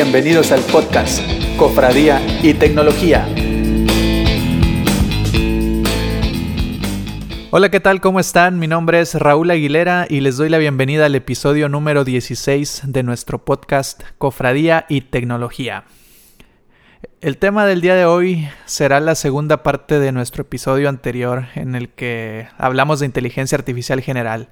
Bienvenidos al podcast Cofradía y Tecnología. Hola, ¿qué tal? ¿Cómo están? Mi nombre es Raúl Aguilera y les doy la bienvenida al episodio número 16 de nuestro podcast Cofradía y Tecnología. El tema del día de hoy será la segunda parte de nuestro episodio anterior en el que hablamos de inteligencia artificial general.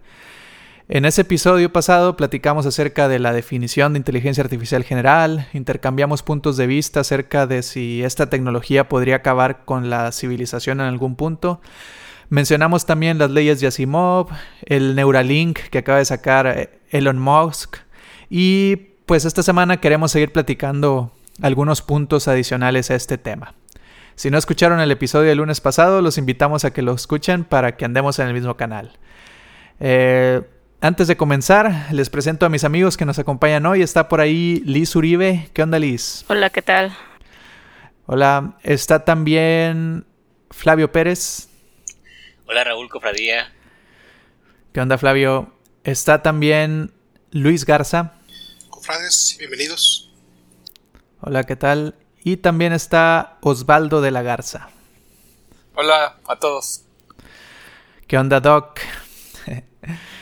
En ese episodio pasado platicamos acerca de la definición de inteligencia artificial general, intercambiamos puntos de vista acerca de si esta tecnología podría acabar con la civilización en algún punto. Mencionamos también las leyes de Asimov, el Neuralink que acaba de sacar eh, Elon Musk y pues esta semana queremos seguir platicando algunos puntos adicionales a este tema. Si no escucharon el episodio del lunes pasado, los invitamos a que lo escuchen para que andemos en el mismo canal. Eh, antes de comenzar, les presento a mis amigos que nos acompañan hoy. Está por ahí Liz Uribe. ¿Qué onda, Liz? Hola, ¿qué tal? Hola. Está también Flavio Pérez. Hola, Raúl Cofradía. ¿Qué onda, Flavio? Está también Luis Garza. Cofrades, bienvenidos. Hola, ¿qué tal? Y también está Osvaldo de la Garza. Hola a todos. ¿Qué onda, Doc?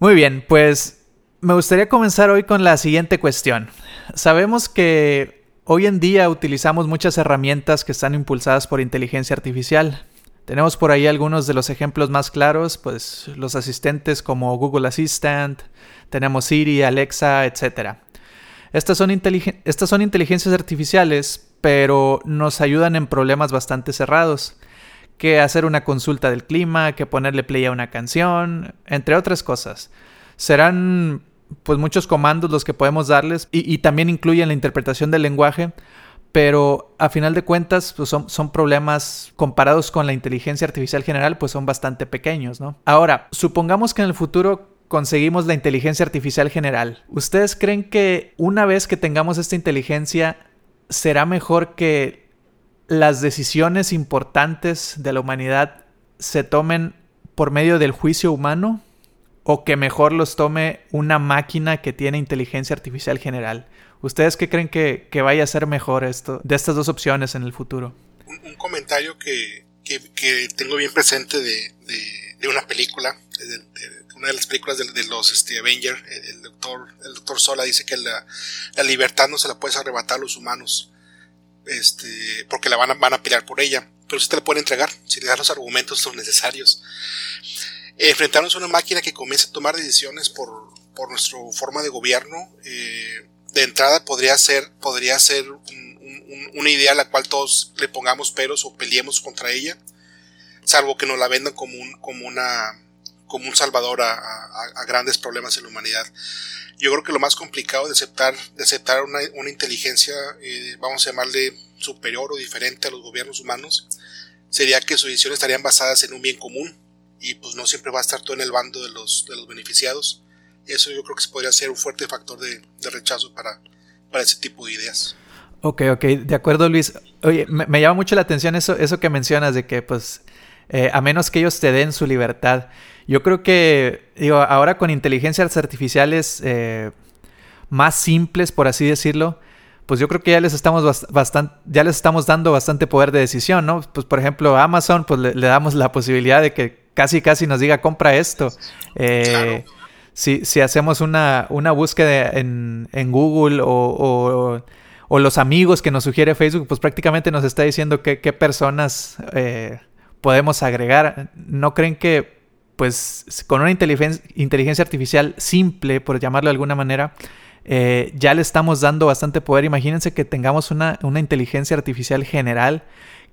Muy bien, pues me gustaría comenzar hoy con la siguiente cuestión. Sabemos que hoy en día utilizamos muchas herramientas que están impulsadas por inteligencia artificial. Tenemos por ahí algunos de los ejemplos más claros, pues los asistentes como Google Assistant, tenemos Siri, Alexa, etc. Estas son, estas son inteligencias artificiales, pero nos ayudan en problemas bastante cerrados que hacer una consulta del clima, que ponerle play a una canción, entre otras cosas. Serán pues muchos comandos los que podemos darles y, también incluyen la interpretación del lenguaje, pero a final de cuentas pues son, son, problemas comparados con la inteligencia artificial general pues son bastante pequeños, ¿no? Ahora, supongamos que en el futuro conseguimos la inteligencia artificial general. ¿Ustedes creen que una vez que tengamos esta inteligencia será mejor que las decisiones importantes de la humanidad se tomen por medio del juicio humano o que mejor los tome una máquina que tiene inteligencia artificial general. ¿Ustedes qué creen que, vaya a ser mejor esto de estas dos opciones en el futuro? Un, comentario que, tengo bien presente de, una película, de, una de las películas de, los este, Avengers, el, doctor, el doctor Sola dice que la, la libertad no se la puedes arrebatar a los humanos este, porque la van a, van a pelear por ella, pero si te la pueden entregar, si le das los argumentos son necesarios. enfrentarnos a una máquina que comience a tomar decisiones por, por nuestra forma de gobierno, eh, de entrada podría ser, podría ser una idea a la cual todos le pongamos peros o peleemos contra ella, salvo que nos la vendan como un, como una, como un salvador a grandes problemas en la humanidad yo creo que lo más complicado de aceptar, de aceptar una, inteligencia, eh, vamos a llamarle superior o diferente a los gobiernos humanos, sería que sus decisiones estarían basadas en un bien común y pues no siempre va a estar todo en el bando de los, de los beneficiados. Eso yo creo que podría ser un fuerte factor de, rechazo para, para ese tipo de ideas. Ok, ok, de acuerdo Luis. Oye, me, llama mucho la atención eso, eso que mencionas de que pues eh, a menos que ellos te den su libertad. Yo creo que, digo, ahora con inteligencias artificiales eh, más simples, por así decirlo, pues yo creo que ya les estamos bastante, ya les estamos dando bastante poder de decisión, ¿no? Pues por ejemplo, a Amazon, pues le, damos la posibilidad de que casi casi nos diga compra esto. Eh, si, si, hacemos una, una búsqueda en, en Google o, o, los amigos que nos sugiere Facebook, pues prácticamente nos está diciendo qué, qué personas eh, podemos agregar. ¿No creen que pues con una inteligencia, artificial simple, por llamarlo de alguna manera, eh, ya le estamos dando bastante poder. Imagínense que tengamos una, inteligencia artificial general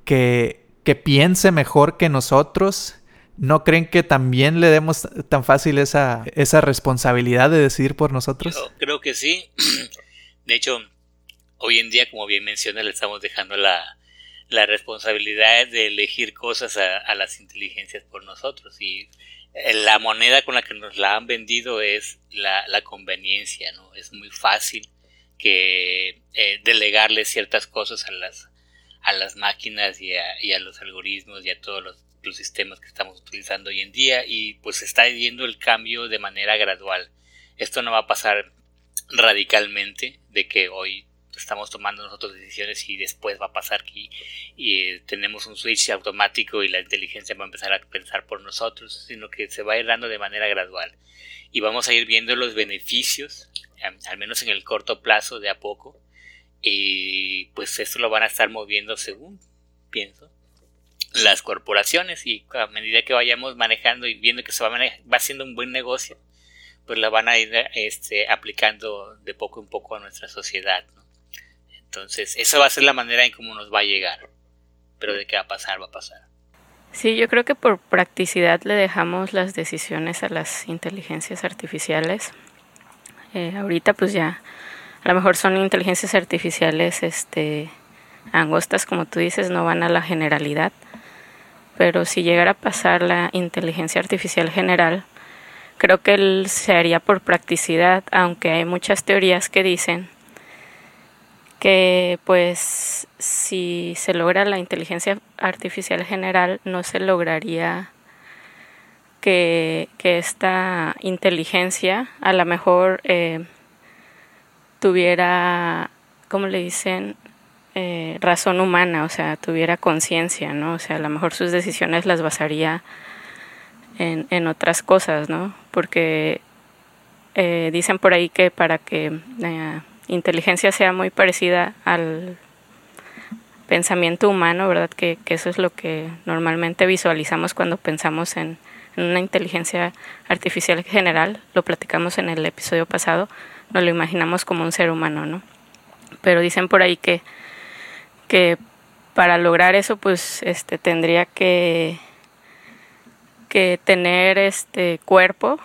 que, que, piense mejor que nosotros. ¿No creen que también le demos tan fácil esa, esa responsabilidad de decidir por nosotros? Creo que sí. De hecho, hoy en día, como bien menciona, le estamos dejando la, la responsabilidad de elegir cosas a, a las inteligencias por nosotros. Y la moneda con la que nos la han vendido es la, conveniencia, ¿no? Es muy fácil que eh, delegarle ciertas cosas a las, a las máquinas y a, los algoritmos y a todos los, los, sistemas que estamos utilizando hoy en día y pues está yendo el cambio de manera gradual. Esto no va a pasar radicalmente de que hoy estamos tomando nosotros decisiones y después va a pasar que y, tenemos un switch automático y la inteligencia va a empezar a pensar por nosotros, sino que se va a ir dando de manera gradual y vamos a ir viendo los beneficios, al menos en el corto plazo de a poco, y pues esto lo van a estar moviendo según pienso las corporaciones y a medida que vayamos manejando y viendo que se va, va siendo un buen negocio, pues la van a ir este, aplicando de poco en poco a nuestra sociedad. Entonces, esa va a ser la manera en cómo nos va a llegar. Pero de qué va a pasar, va a pasar. Sí, yo creo que por practicidad le dejamos las decisiones a las inteligencias artificiales. Eh, ahorita pues ya a lo mejor son inteligencias artificiales este, angostas, como tú dices, no van a la generalidad. Pero si llegara a pasar la inteligencia artificial general, creo que él se haría por practicidad, aunque hay muchas teorías que dicen que pues si se logra la inteligencia artificial general no se lograría que, esta inteligencia a lo mejor eh, tuviera, ¿cómo le dicen? Eh, razón humana, o sea, tuviera conciencia, ¿no? O sea, a lo mejor sus decisiones las basaría en, en otras cosas, ¿no? Porque eh, dicen por ahí que para que inteligencia sea muy parecida al pensamiento humano, ¿verdad? Que, eso es lo que normalmente visualizamos cuando pensamos en, una inteligencia artificial general, lo platicamos en el episodio pasado, nos lo imaginamos como un ser humano, ¿no? Pero dicen por ahí que, que para lograr eso, pues, este, tendría que, que tener este cuerpo,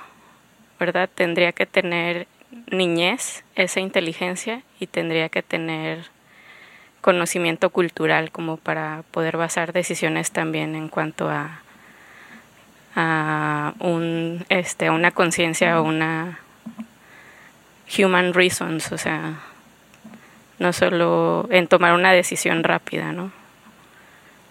¿verdad? Tendría que tener niñez esa inteligencia y tendría que tener conocimiento cultural como para poder basar decisiones también en cuanto a, a un este una conciencia o una human reasons, o sea, no solo en tomar una decisión rápida, ¿no?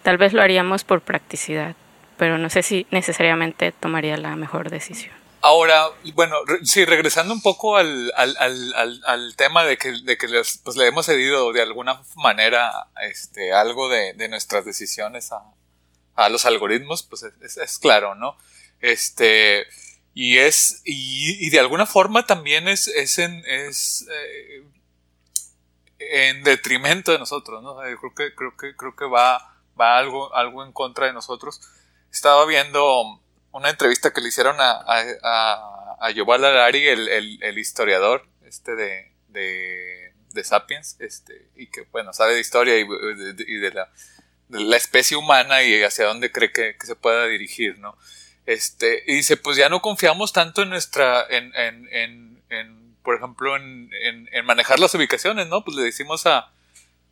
Tal vez lo haríamos por practicidad, pero no sé si necesariamente tomaría la mejor decisión. Ahora, bueno, sí, regresando un poco al, al, al, al tema de que, de que les, pues, le hemos cedido de alguna manera este, algo de, de nuestras decisiones a, a, los algoritmos, pues es, es, claro, ¿no? Este, y es, y, y, de alguna forma también es, es en, es, eh, en detrimento de nosotros, ¿no? Creo que, creo que, creo que va, va algo, algo en contra de nosotros. Estaba viendo, una entrevista que le hicieron a, a, a, Yuval Harari, el, el, historiador este de, de, de, Sapiens, este, y que, bueno, sabe de historia y, de, la, de, la, especie humana y hacia dónde cree que, que, se pueda dirigir, ¿no? Este, y dice, pues ya no confiamos tanto en nuestra, en, en, en, en por ejemplo, en, en, manejar las ubicaciones, ¿no? Pues le decimos a,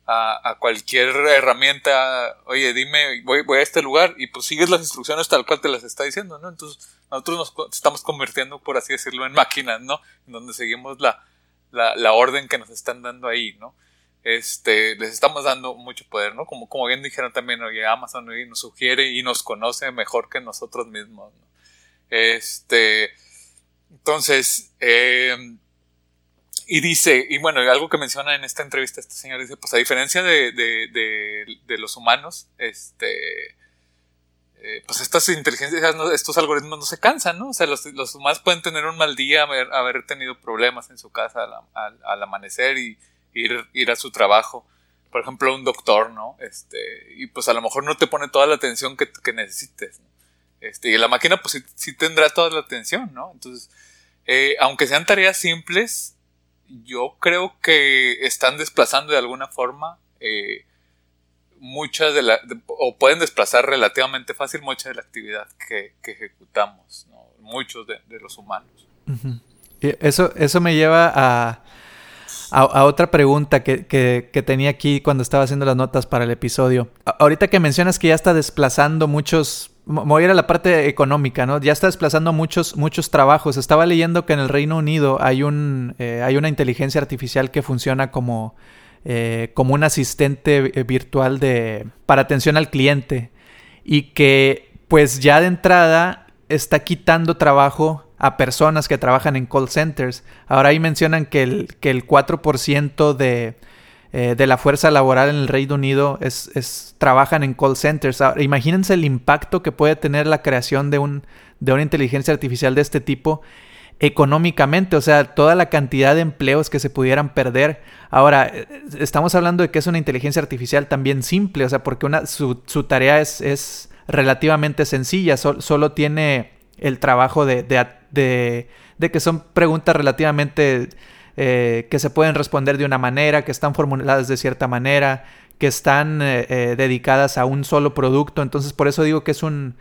a, cualquier herramienta, oye, dime, voy, voy, a este lugar y pues sigues las instrucciones tal cual te las está diciendo, ¿no? Entonces nosotros nos estamos convirtiendo, por así decirlo, en máquinas, ¿no? En donde seguimos la, la, la orden que nos están dando ahí, ¿no? Este, les estamos dando mucho poder, ¿no? Como, como bien dijeron también, oye, Amazon nos sugiere y nos conoce mejor que nosotros mismos, ¿no? Este, entonces, eh, y dice, y bueno, algo que menciona en esta entrevista este señor dice, pues a diferencia de, de, de, los humanos, este, eh, pues estas inteligencias, estos algoritmos no se cansan, ¿no? O sea, los, los humanos pueden tener un mal día, haber, haber tenido problemas en su casa al, al, amanecer y ir, ir a su trabajo. Por ejemplo, un doctor, ¿no? Este, y pues a lo mejor no te pone toda la atención que, necesites, ¿no? Este, y la máquina pues sí, sí tendrá toda la atención, ¿no? Entonces, eh, aunque sean tareas simples, yo creo que están desplazando de alguna forma eh, muchas de la, o pueden desplazar relativamente fácil mucha de la actividad que, ejecutamos, muchos de, los humanos. eso, eso me lleva a, a, otra pregunta que, que, tenía aquí cuando estaba haciendo las notas para el episodio. ahorita que mencionas que ya está desplazando muchos voy a ir a la parte económica, ¿no? Ya está desplazando muchos, muchos trabajos. Estaba leyendo que en el Reino Unido hay, un, eh, hay una inteligencia artificial que funciona como, eh, como un asistente eh, virtual de, para atención al cliente y que pues ya de entrada está quitando trabajo a personas que trabajan en call centers. Ahora ahí mencionan que el, que el 4% de, eh, de la fuerza laboral en el Reino Unido es, es trabajan en call centers. Ahora, imagínense el impacto que puede tener la creación de, un, de una inteligencia artificial de este tipo económicamente, o sea, toda la cantidad de empleos que se pudieran perder. Ahora, eh, estamos hablando de que es una inteligencia artificial también simple, o sea, porque una, su, su tarea es, es, relativamente sencilla, solo tiene el trabajo de, de, de, que son preguntas relativamente eh, que se pueden responder de una manera, que están formuladas de cierta manera, que están eh, eh, dedicadas a un solo producto. Entonces, por eso digo que es un,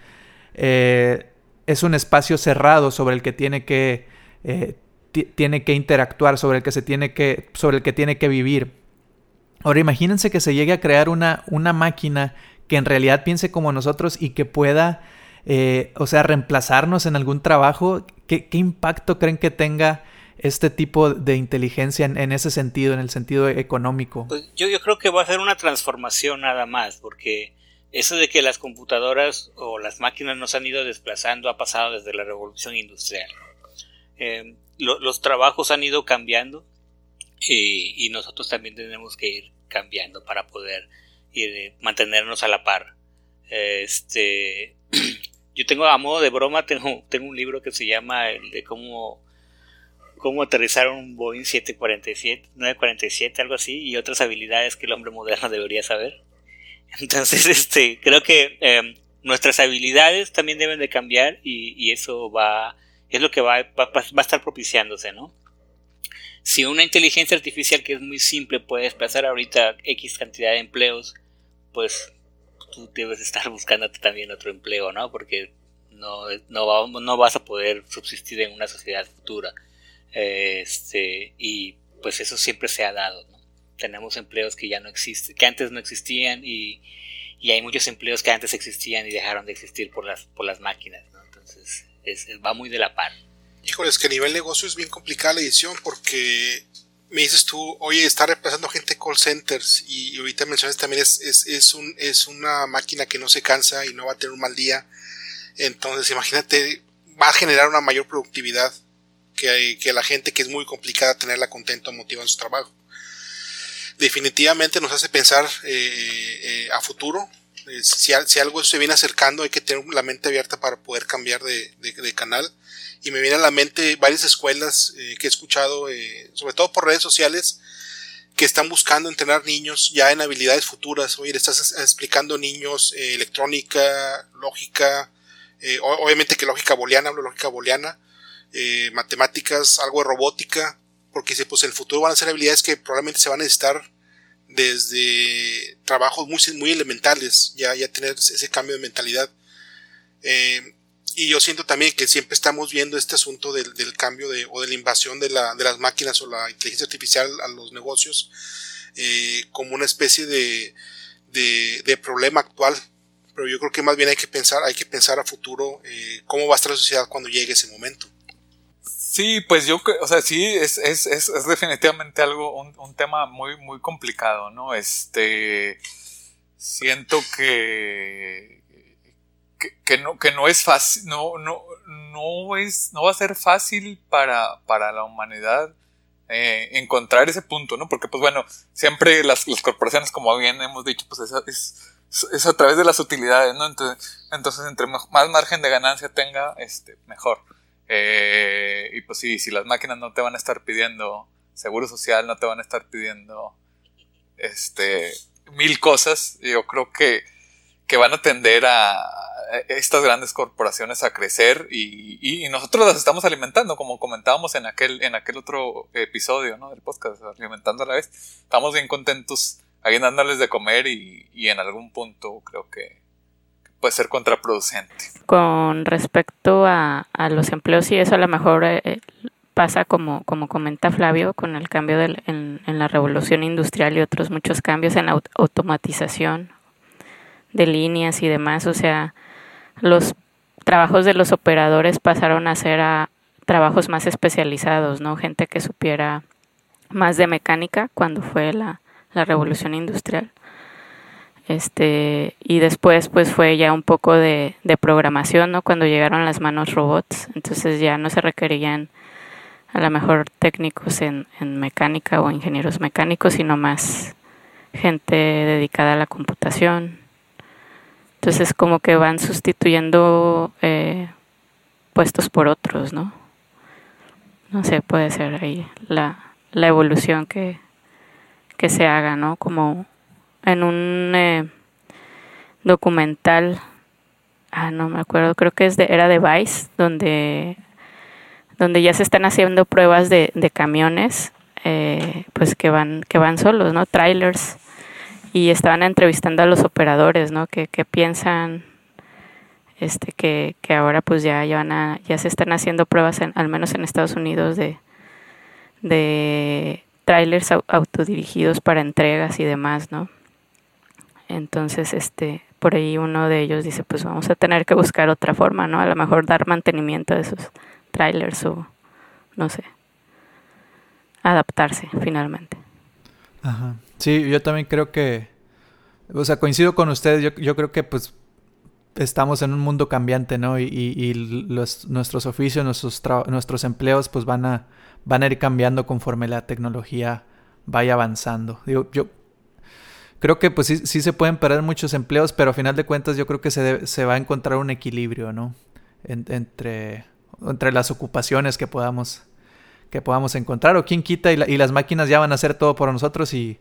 es un espacio cerrado sobre el que tiene que, tiene que interactuar, sobre el que se tiene que, sobre el que tiene que vivir. Ahora imagínense que se llegue a crear una, una máquina que en realidad piense como nosotros y que pueda o sea, reemplazarnos en algún trabajo, ¿qué, impacto creen que tenga este tipo de inteligencia en, ese sentido, en el sentido económico? Pues yo, yo creo que va a ser una transformación nada más, porque eso de que las computadoras o las máquinas nos han ido desplazando ha pasado desde la revolución industrial. Eh, los trabajos han ido cambiando y, y, nosotros también tenemos que ir cambiando para poder ir, mantenernos a la par. Este, Yo tengo, a modo de broma, tengo, tengo un libro que se llama el de cómo, cómo aterrizar un Boeing 747, 947, algo así, y otras habilidades que el hombre moderno debería saber. Entonces, este, creo que em, nuestras habilidades también deben de cambiar y, eso va, es lo que va, va, va, a estar propiciándose, ¿no? Si una inteligencia artificial que es muy simple puede desplazar ahorita X cantidad de empleos, pues tú debes estar buscándote también otro empleo, ¿no? Porque no, no vas a poder subsistir en una sociedad futura. Este, y pues eso siempre se ha dado, ¿no? Tenemos empleos que ya no existen, que antes no existían y, y hay muchos empleos que antes existían y dejaron de existir por las, por las máquinas, ¿no? Entonces, es, va muy de la par. Híjole, es que a nivel negocio es bien complicada la edición porque me dices tú, oye, está reemplazando gente call centers y ahorita mencionas también es, es, es, un, es una máquina que no se cansa y no va a tener un mal día. Entonces, imagínate, va a generar una mayor productividad que, la gente que es muy complicada tenerla contenta o motivada en su trabajo. Definitivamente nos hace pensar eh, eh, a futuro. Eh, si, algo se viene acercando, hay que tener la mente abierta para poder cambiar de, canal y me viene a la mente varias escuelas eh, que he escuchado, eh, sobre todo por redes sociales, que están buscando entrenar niños ya en habilidades futuras. Oye, le estás explicando niños eh, electrónica, lógica, eh, obviamente que lógica booleana, hablo lógica booleana, eh, matemáticas, algo de robótica, porque dice, pues en el futuro van a ser habilidades que probablemente se van a necesitar desde trabajos muy, muy elementales, ya, ya tener ese cambio de mentalidad. Eh, y yo siento también que siempre estamos viendo este asunto del, del cambio de, o de la invasión de, la, de las máquinas o la inteligencia artificial a los negocios eh, como una especie de, de, problema actual. Pero yo creo que más bien hay que pensar, hay que pensar a futuro eh, cómo va a estar la sociedad cuando llegue ese momento. Sí, pues yo, o sea, sí, es, es, es, es definitivamente algo, un, un, tema muy, muy complicado, ¿no? Este, siento que, que, no, que no es fácil, no, no, no es, no va a ser fácil para, para la humanidad eh, encontrar ese punto, ¿no? Porque, pues bueno, siempre las, las corporaciones, como bien hemos dicho, pues es, es, es, a través de las utilidades, ¿no? Entonces, entonces entre más margen de ganancia tenga, este, mejor. Eh, y pues sí, si las máquinas no te van a estar pidiendo seguro social, no te van a estar pidiendo, este, mil cosas, yo creo que, que van a tender a, estas grandes corporaciones a crecer y, nosotros las estamos alimentando, como comentábamos en aquel, en aquel otro episodio ¿no? del podcast, alimentando a la vez. Estamos bien contentos ahí dándoles de comer y, y en algún punto creo que, puede ser contraproducente. Con respecto a, a, los empleos y eso a lo mejor eh, pasa como, como comenta Flavio con el cambio del, en, en, la revolución industrial y otros muchos cambios en la automatización de líneas y demás, o sea, los trabajos de los operadores pasaron a ser a trabajos más especializados, ¿no? Gente que supiera más de mecánica cuando fue la, la revolución industrial. Este, y después pues fue ya un poco de, de programación, ¿no? Cuando llegaron las manos robots, entonces ya no se requerían a lo mejor técnicos en, en mecánica o ingenieros mecánicos, sino más gente dedicada a la computación. Entonces como que van sustituyendo eh, puestos por otros, ¿no? No sé, puede ser ahí la, la evolución que, que se haga, ¿no? Como en un eh, documental, ah, no me acuerdo, creo que es de, era de Vice, donde donde ya se están haciendo pruebas de, de camiones eh, pues que van que van solos no trailers. Y estaban entrevistando a los operadores no que, que piensan este que, que ahora pues ya ya van a, ya se están haciendo pruebas en, al menos en Estados Unidos de de trailers autodirigidos para entregas y demás no entonces este por ahí uno de ellos dice pues vamos a tener que buscar otra forma no a lo mejor dar mantenimiento a esos trailers o no sé, adaptarse finalmente. Ajá. Sí, yo también creo que, o sea, coincido con ustedes, yo, yo creo que pues estamos en un mundo cambiante, ¿no? Y, y, los, nuestros oficios, nuestros, nuestros empleos pues van a, van a ir cambiando conforme la tecnología vaya avanzando. Digo, yo creo que pues sí, sí, se pueden perder muchos empleos, pero a final de cuentas yo creo que se, se va a encontrar un equilibrio, ¿no? entre entre las ocupaciones que podamos, que podamos encontrar. O quién quita y, las máquinas ya van a hacer todo por nosotros y,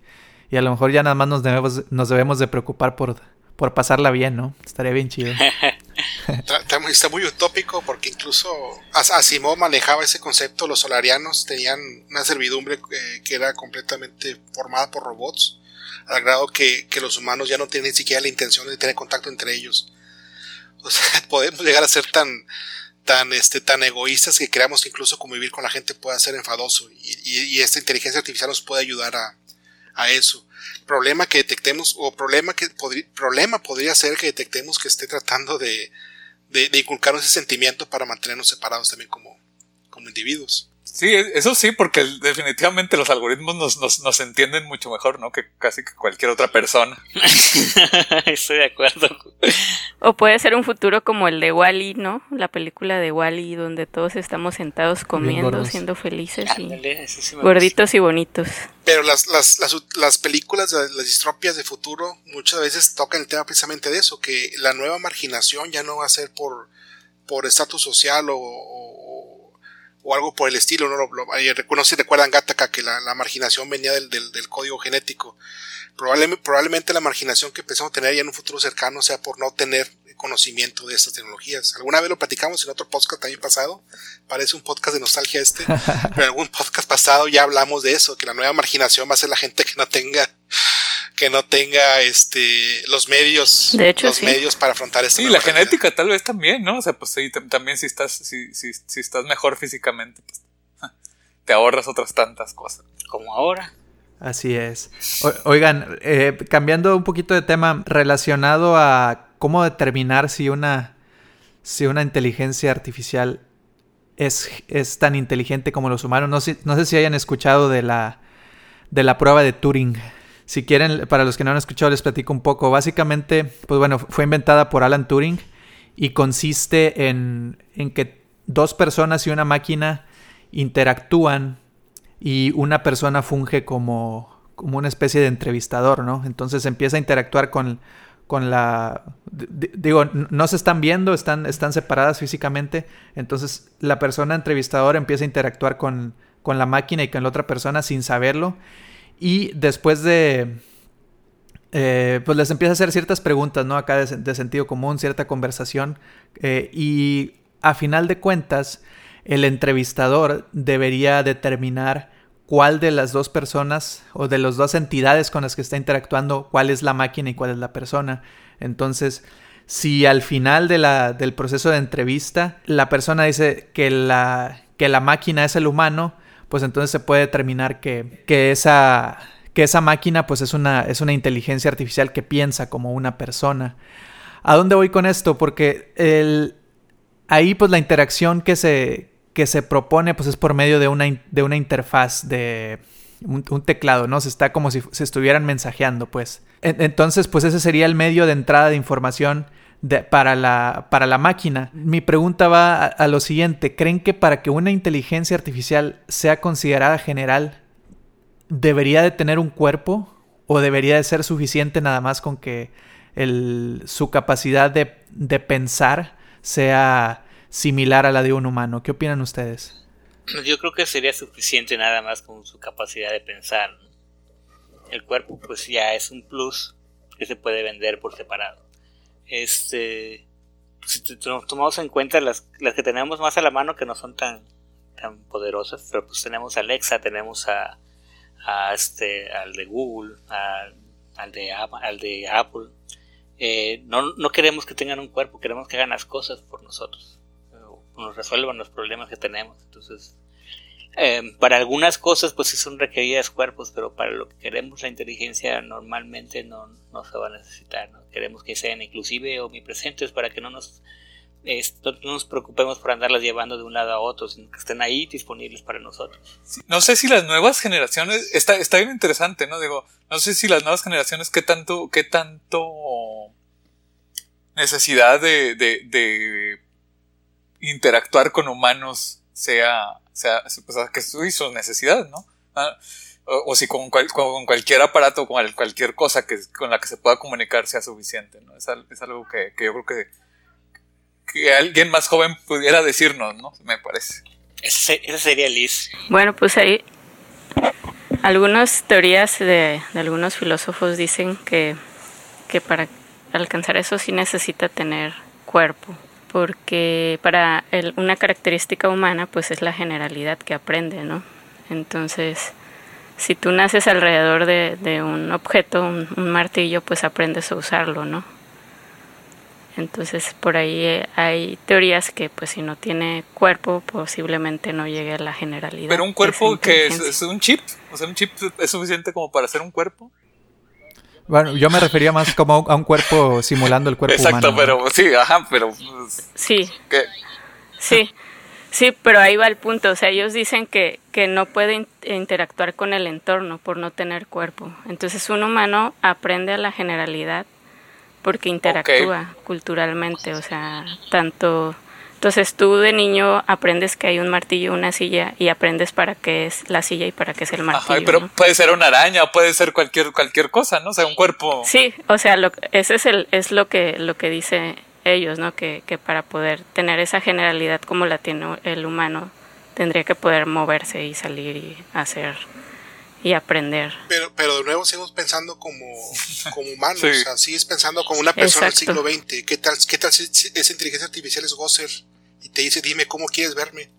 y, a lo mejor ya nada más nos debemos, nos debemos de preocupar por, por pasarla bien, ¿no? Estaría bien chido. Está muy utópico porque incluso Asimov manejaba ese concepto, los solarianos tenían una servidumbre eh, que era completamente formada por robots, al grado que, que, los humanos ya no tienen ni siquiera la intención de tener contacto entre ellos. O sea, podemos llegar a ser tan, tan, este, tan egoístas que creamos que incluso convivir con la gente puede ser enfadoso y, esta inteligencia artificial nos puede ayudar a, a eso. Problema que detectemos, o problema que problema podría ser que detectemos que esté tratando de, de, de inculcarnos ese sentimiento para mantenernos separados también como, como individuos. Sí, e, eso sí, porque definitivamente los algoritmos nos, nos, nos, entienden mucho mejor, ¿no? Que casi que cualquier otra persona. Estoy de acuerdo. O puede ser un futuro como el de Wally, ¿no? La película de Wally, donde todos estamos sentados comiendo, siendo felices y gorditos y bonitos. Pero las, las, las, las películas, las, las distropias de futuro, muchas veces tocan el tema precisamente de eso, que la nueva marginación ya no va a ser por por estatus social o o algo por el estilo. ¿no? Lo, no sé si recuerdan Gattaca que la, marginación venía del, del, código genético. Probablemente, probablemente la marginación que empezamos a tener ya en un futuro cercano sea por no tener conocimiento de estas tecnologías. Alguna vez lo platicamos en otro podcast también pasado, parece un podcast de nostalgia este, pero en algún podcast pasado ya hablamos de eso, que la nueva marginación va a ser la gente que no tenga que no tenga este los medios los medios para afrontar esto. Sí, la genética tal vez también, ¿no? O sea, pues sí, también si estás si, si, si estás mejor físicamente, pues, te ahorras otras tantas cosas. Como ahora. Así es. oigan, eh, cambiando un poquito de tema relacionado a cómo determinar si una si una inteligencia artificial es, es tan inteligente como los humanos. No sé, no sé si hayan escuchado de la de la prueba de Turing. Si quieren, para los que no han escuchado, les platico un poco. Básicamente, pues bueno, fue inventada por Alan Turing y consiste en, en que dos personas y una máquina interactúan y una persona funge como, como una especie de entrevistador, ¿no? Entonces empieza a interactuar con, con la... Digo, no se están viendo, están, están separadas físicamente. Entonces la persona entrevistadora empieza a interactuar con, con la máquina y con la otra persona sin saberlo. Y después de... Eh, pues les empieza a hacer ciertas preguntas, ¿no? Acá de, sentido común, cierta conversación. Eh, y a final de cuentas, el entrevistador debería determinar cuál de las dos personas o de las dos entidades con las que está interactuando, cuál es la máquina y cuál es la persona. Entonces, si al final del proceso de entrevista la persona dice que la, que la máquina es el humano, pues entonces se puede determinar que, que, esa, que esa máquina pues es una, es una inteligencia artificial que piensa como una persona. ¿A dónde voy con esto? Porque el, ahí pues la interacción que se, que se propone pues es por medio de una, de una interfaz de, un, teclado, ¿no? Se está como si se estuvieran mensajeando, pues. entonces, pues ese sería el medio de entrada de información para, la, para la máquina. Mi pregunta va a, lo siguiente. ¿Creen que para que una inteligencia artificial sea considerada general, debería de tener un cuerpo? ¿O debería de ser suficiente nada más con que el, su capacidad de, de pensar sea similar a la de un humano? ¿Qué opinan ustedes? Yo creo que sería suficiente nada más con su capacidad de pensar. El cuerpo pues ya es un plus que se puede vender por separado. Este, si tomamos en cuenta las, las que tenemos más a la mano que no son tan, tan poderosas, pero pues tenemos a Alexa, tenemos a, a este, al de Google, al, de, al de Apple. Eh, no, no queremos que tengan un cuerpo, queremos que hagan las cosas por nosotros nos resuelvan los problemas que tenemos. Entonces, eh, para algunas cosas pues sí son requeridas cuerpos, pero para lo que queremos la inteligencia normalmente no, no se va a necesitar. ¿no? Queremos que sean inclusive omnipresentes para que no nos, no nos preocupemos por andarlas llevando de un lado a otro, sino que estén ahí disponibles para nosotros. no sé si las nuevas generaciones, está, está bien interesante, ¿no? Digo, no sé si las nuevas generaciones qué tanto, qué tanto necesidad de, de, de interactuar con humanos sea, sea pues, que es su necesidad, ¿no? Ah, o, si con, con, cualquier aparato, con cualquier cosa que, con la que se pueda comunicar sea suficiente, ¿no? Es, es algo que, que, yo creo que, que alguien más joven pudiera decirnos, ¿no? Me parece. Ese, sería Liz. Bueno, pues ahí algunas teorías de, de algunos filósofos dicen que, que para alcanzar eso sí necesita tener cuerpo porque para una característica humana pues es la generalidad que aprende, ¿no? Entonces, si tú naces alrededor de, un objeto, un, martillo, pues aprendes a usarlo, ¿no? Entonces, por ahí eh, hay teorías que pues si no tiene cuerpo, posiblemente no llegue a la generalidad. Pero un cuerpo que es, un chip, o sea, un chip es suficiente como para hacer un cuerpo. Bueno, yo me refería más como a un cuerpo simulando el cuerpo Exacto, humano. Exacto, pero sí, ajá, pero... Pues, sí. Sí. Sí, pero ahí va el punto. O sea, ellos dicen que, que no puede interactuar con el entorno por no tener cuerpo. Entonces, un humano aprende a la generalidad porque interactúa culturalmente. O sea, tanto entonces tú de niño aprendes que hay un martillo, una silla y aprendes para qué es la silla y para qué es el martillo. pero puede ser una araña o puede ser cualquier cualquier cosa, ¿no? O sea, un cuerpo. Sí, o sea, lo, ese es el es lo que lo que dice ellos, ¿no? Que, que para poder tener esa generalidad como la tiene el humano tendría que poder moverse y salir y hacer y aprender. Pero, pero de nuevo seguimos pensando como, como humanos, o sea, sigues pensando como una persona del siglo XX. ¿Qué tal, qué tal si esa inteligencia artificial es Gosser te dice, dime cómo quieres verme?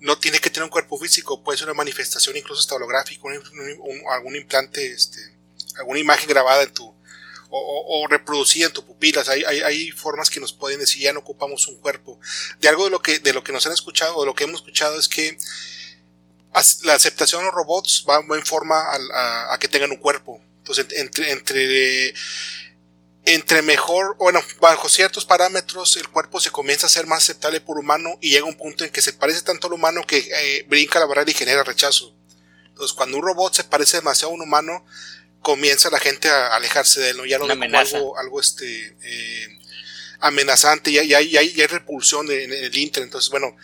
No tiene que tener un cuerpo físico, puede ser una manifestación incluso hasta holográfica, algún implante, este, alguna imagen grabada en tu, o, o, reproducida en tu pupilas. Hay, hay, formas que nos pueden decir ya no ocupamos un cuerpo. De algo de lo que, de lo que nos han escuchado, o de lo que hemos escuchado es que la aceptación de los robots va, en forma a, que tengan un cuerpo. Entonces, entre, entre, entre mejor, bueno, bajo ciertos parámetros, el cuerpo se comienza a ser más aceptable por humano y llega un punto en que se parece tanto al humano que eh, brinca la barrera y genera rechazo. Entonces, cuando un robot se parece demasiado a un humano, comienza la gente a alejarse de él, ¿no? Ya lo ve como algo, algo este, eh, amenazante, ya, ya, ya, hay repulsión en, en el Inter. Entonces, bueno,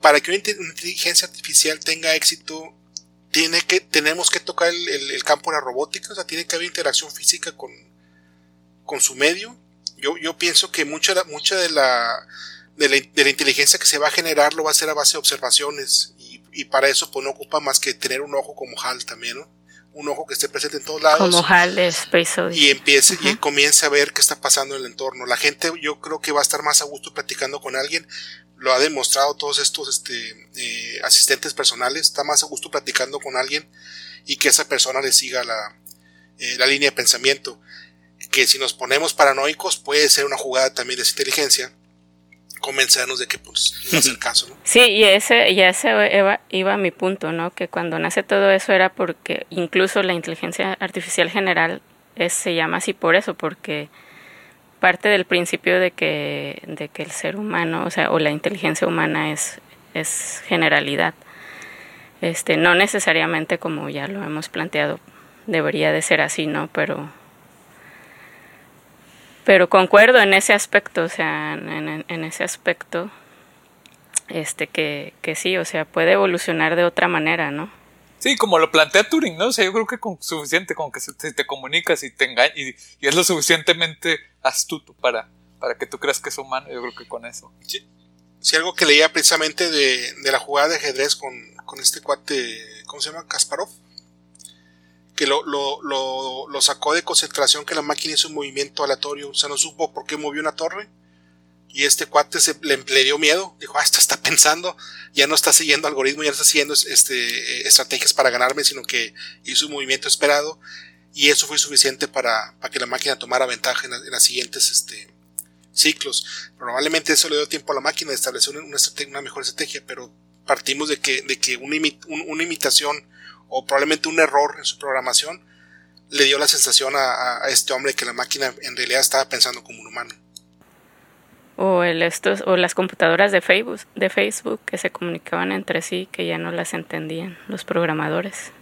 para que una inteligencia artificial tenga éxito, tiene que, tenemos que tocar el, campo de la robótica, o sea, tiene que haber interacción física con, con su medio. Yo, yo pienso que mucha, mucha de, la, de, la, inteligencia que se va a generar lo va a hacer a base de observaciones, y, y para eso pues no ocupa más que tener un ojo como HAL también, ¿no? un ojo que esté presente en todos lados. Como HAL de Space Y empiece y comience a ver qué está pasando en el entorno. La gente yo creo que va a estar más a gusto platicando con alguien lo ha demostrado todos estos este, eh, asistentes personales, está más a gusto platicando con alguien y que esa persona le siga la, eh, la línea de pensamiento. Que si nos ponemos paranoicos puede ser una jugada también de inteligencia, convencernos de que pues no es el caso. ¿no? Sí, y ese, y ese iba, iba a mi punto, ¿no? Que cuando nace todo eso era porque incluso la inteligencia artificial general es, se llama así por eso, porque parte del principio de que, de que el ser humano, o sea, o la inteligencia humana es, es generalidad. Este, no necesariamente como ya lo hemos planteado, debería de ser así, ¿no? Pero pero concuerdo en ese aspecto, o sea, en, en ese aspecto, este, que, que sí, o sea, puede evolucionar de otra manera, ¿no? Sí, como lo plantea Turing, ¿no? O sea, yo creo que con suficiente, con que te comunicas y te engañas y, es lo suficientemente astuto para, para que tú creas que es humano, yo creo que con eso. Sí, sí algo que leía precisamente de, de la jugada de ajedrez con, con, este cuate, ¿cómo se llama? Kasparov. Que lo, lo, sacó de concentración que la máquina hizo un movimiento aleatorio, o sea, no supo por qué movió una torre y este cuate se, le, dio miedo, dijo, ah, esto está pensando, ya no está siguiendo algoritmo, ya no está siguiendo este, estrategias para ganarme, sino que hizo un movimiento esperado y eso fue suficiente para, para que la máquina tomara ventaja en, en los siguientes este, ciclos. Probablemente eso le dio tiempo a la máquina de establecer una, una mejor estrategia, pero partimos de que, de que una, una, imitación o probablemente un error en su programación le dio la sensación a, a este hombre que la máquina en realidad estaba pensando como un humano o el estos o las computadoras de Facebook, de Facebook que se comunicaban entre sí que ya no las entendían los programadores.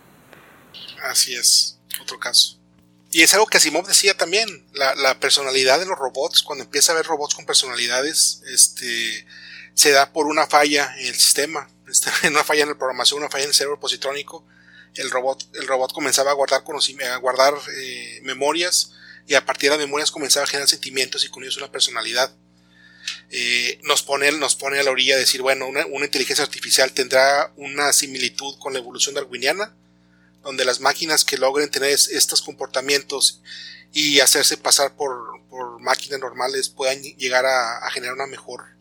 Así es, otro caso. Y es algo que Asimov decía también, la, la personalidad de los robots, cuando empieza a ver robots con personalidades, este, se da por una falla en el sistema, este, una falla en la programación, una falla en el cerebro positrónico. El robot, el robot comenzaba a guardar, a guardar eh, memorias y a partir de las memorias comenzaba a generar sentimientos y con ellos una personalidad. Eh, nos, pone, nos pone a la orilla de decir, bueno, una, inteligencia artificial tendrá una similitud con la evolución darwiniana, donde las máquinas que logren tener estos comportamientos y hacerse pasar por, por máquinas normales puedan llegar a, generar una mejor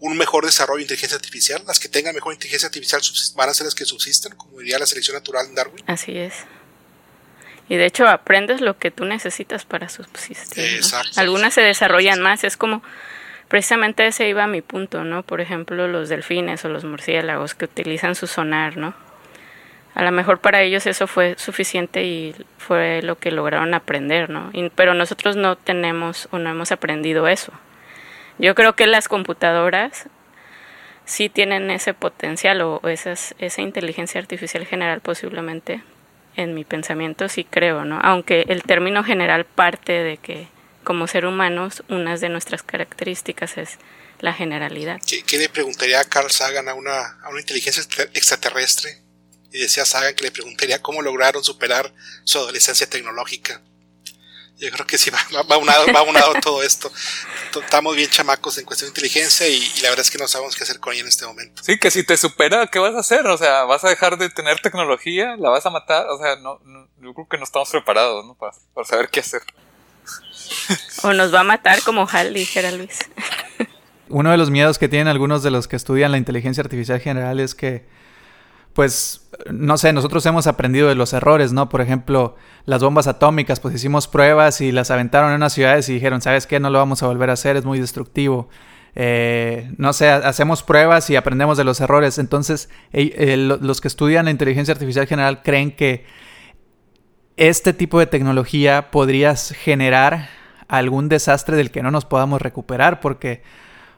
un mejor desarrollo de inteligencia artificial. Las que tengan mejor inteligencia artificial van a ser las que subsisten, como diría la selección natural en Darwin. Así es. Y de hecho aprendes lo que tú necesitas para subsistir. Algunas se desarrollan más, es como precisamente ese iba a mi punto, ¿no? Por ejemplo, los delfines o los murciélagos que utilizan su sonar, ¿no? A lo mejor para ellos eso fue suficiente y fue lo que lograron aprender, ¿no? pero nosotros no tenemos o no hemos aprendido eso. Yo creo que las computadoras sí tienen ese potencial o esas, esa inteligencia artificial general posiblemente en mi pensamiento sí creo, ¿no? Aunque el término general parte de que como ser humanos, una de nuestras características es la generalidad. ¿Qué, le preguntaría a Carl Sagan a una, a una inteligencia extraterrestre? Y decía Sagan que le preguntaría cómo lograron superar su adolescencia tecnológica. Yo creo que sí va, va, unado, va unado todo esto. Estamos bien chamacos en cuestión de inteligencia y, la verdad es que no sabemos qué hacer con ella en este momento. Sí, que si te supera, ¿qué vas a hacer? O sea, ¿vas a dejar de tener tecnología? ¿La vas a matar? O sea, no, yo creo que no estamos preparados ¿no? para, para saber qué hacer. O nos va a matar como Hal, dijera Luis. Uno de los miedos que tienen algunos de los que estudian la inteligencia artificial general es que pues, no sé, nosotros hemos aprendido de los errores, ¿no? Por ejemplo, las bombas atómicas, pues hicimos pruebas y las aventaron en unas ciudades y dijeron, ¿sabes qué? No lo vamos a volver a hacer, es muy destructivo. Eh, no sé, hacemos pruebas y aprendemos de los errores. Entonces, los que estudian la inteligencia artificial general creen que este tipo de tecnología podría generar algún desastre del que no nos podamos recuperar, porque,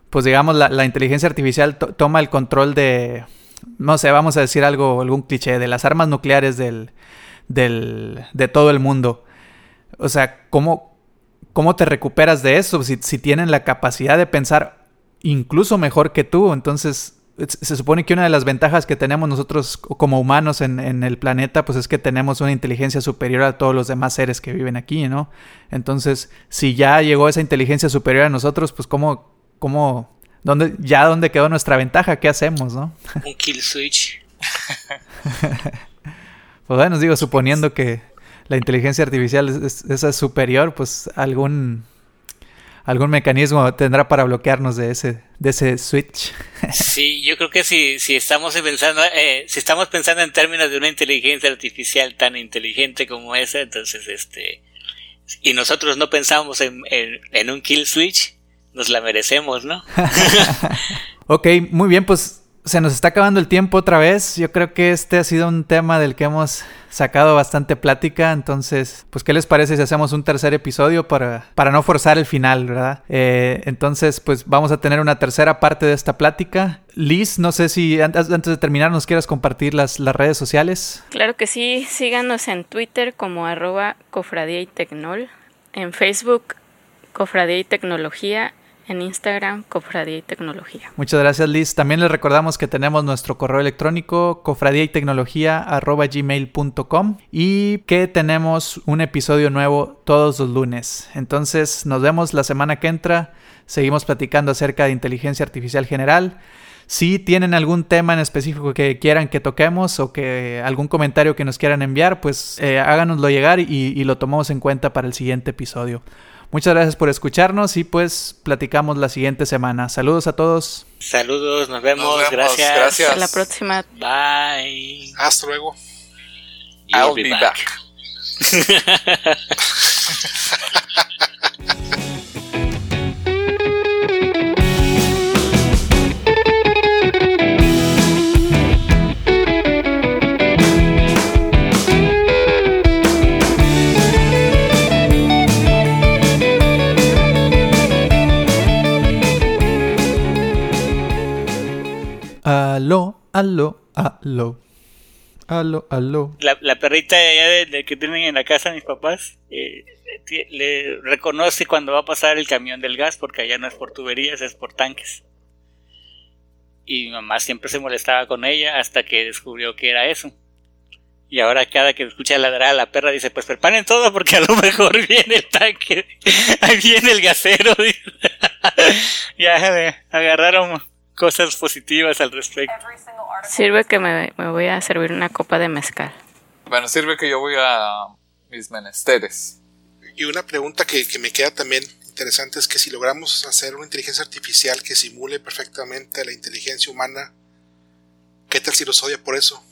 pues digamos, la, inteligencia artificial toma el control de, no sé, vamos a decir algo, algún cliché, de las armas nucleares del, del, de todo el mundo. O sea, ¿cómo, cómo te recuperas de eso si, si tienen la capacidad de pensar incluso mejor que tú? Entonces, se supone que una de las ventajas que tenemos nosotros como humanos en, en, el planeta, pues es que tenemos una inteligencia superior a todos los demás seres que viven aquí, ¿no? Entonces, si ya llegó esa inteligencia superior a nosotros, pues cómo, cómo ¿Dónde, ya dónde quedó nuestra ventaja, ¿qué hacemos, no? Un kill switch. pues bueno, digo, suponiendo que la inteligencia artificial es, superior, pues algún algún mecanismo tendrá para bloquearnos de ese de ese switch. sí, yo creo que si, si estamos pensando eh, si estamos pensando en términos de una inteligencia artificial tan inteligente como esa, entonces este y nosotros no pensamos en, en un kill switch, nos la merecemos, ¿no? ok, muy bien, pues se nos está acabando el tiempo otra vez. Yo creo que este ha sido un tema del que hemos sacado bastante plática. Entonces, pues, ¿qué les parece si hacemos un tercer episodio para, para no forzar el final, verdad? Eh, entonces, pues vamos a tener una tercera parte de esta plática. Liz, no sé si antes, de terminar nos quieras compartir las, las redes sociales. Claro que sí, síganos en Twitter como arroba cofradía y tecnol, en Facebook cofradía y tecnología en Instagram, Cofradía y Tecnología. Muchas gracias, Liz. También les recordamos que tenemos nuestro correo electrónico cofradía y tecnología gmail.com y que tenemos un episodio nuevo todos los lunes. Entonces, nos vemos la semana que entra. Seguimos platicando acerca de inteligencia artificial general. Si tienen algún tema en específico que quieran que toquemos o que algún comentario que nos quieran enviar, pues eh, háganoslo llegar y, y lo tomamos en cuenta para el siguiente episodio. Muchas gracias por escucharnos y pues platicamos la siguiente semana. Saludos a todos. Saludos, nos vemos, gracias. gracias. Hasta la próxima. Bye. Hasta luego. I'll be, back. aló, aló. Aló, aló. La, perrita de, que tienen en la casa mis papás eh, le reconoce cuando va a pasar el camión del gas porque allá no es por tuberías, es por tanques. Y mi mamá siempre se molestaba con ella hasta que descubrió que era eso. Y ahora cada que escucha ladrar a la perra dice, pues preparen todo porque a lo mejor viene el tanque, ahí viene el gasero. ya agarraron cosas positivas al respecto. Sirve que me, voy a servir una copa de mezcal. Bueno, sirve que yo voy a mis menesteres. Y una pregunta que, que me queda también interesante es que si logramos hacer una inteligencia artificial que simule perfectamente la inteligencia humana, ¿qué tal si los odia por eso?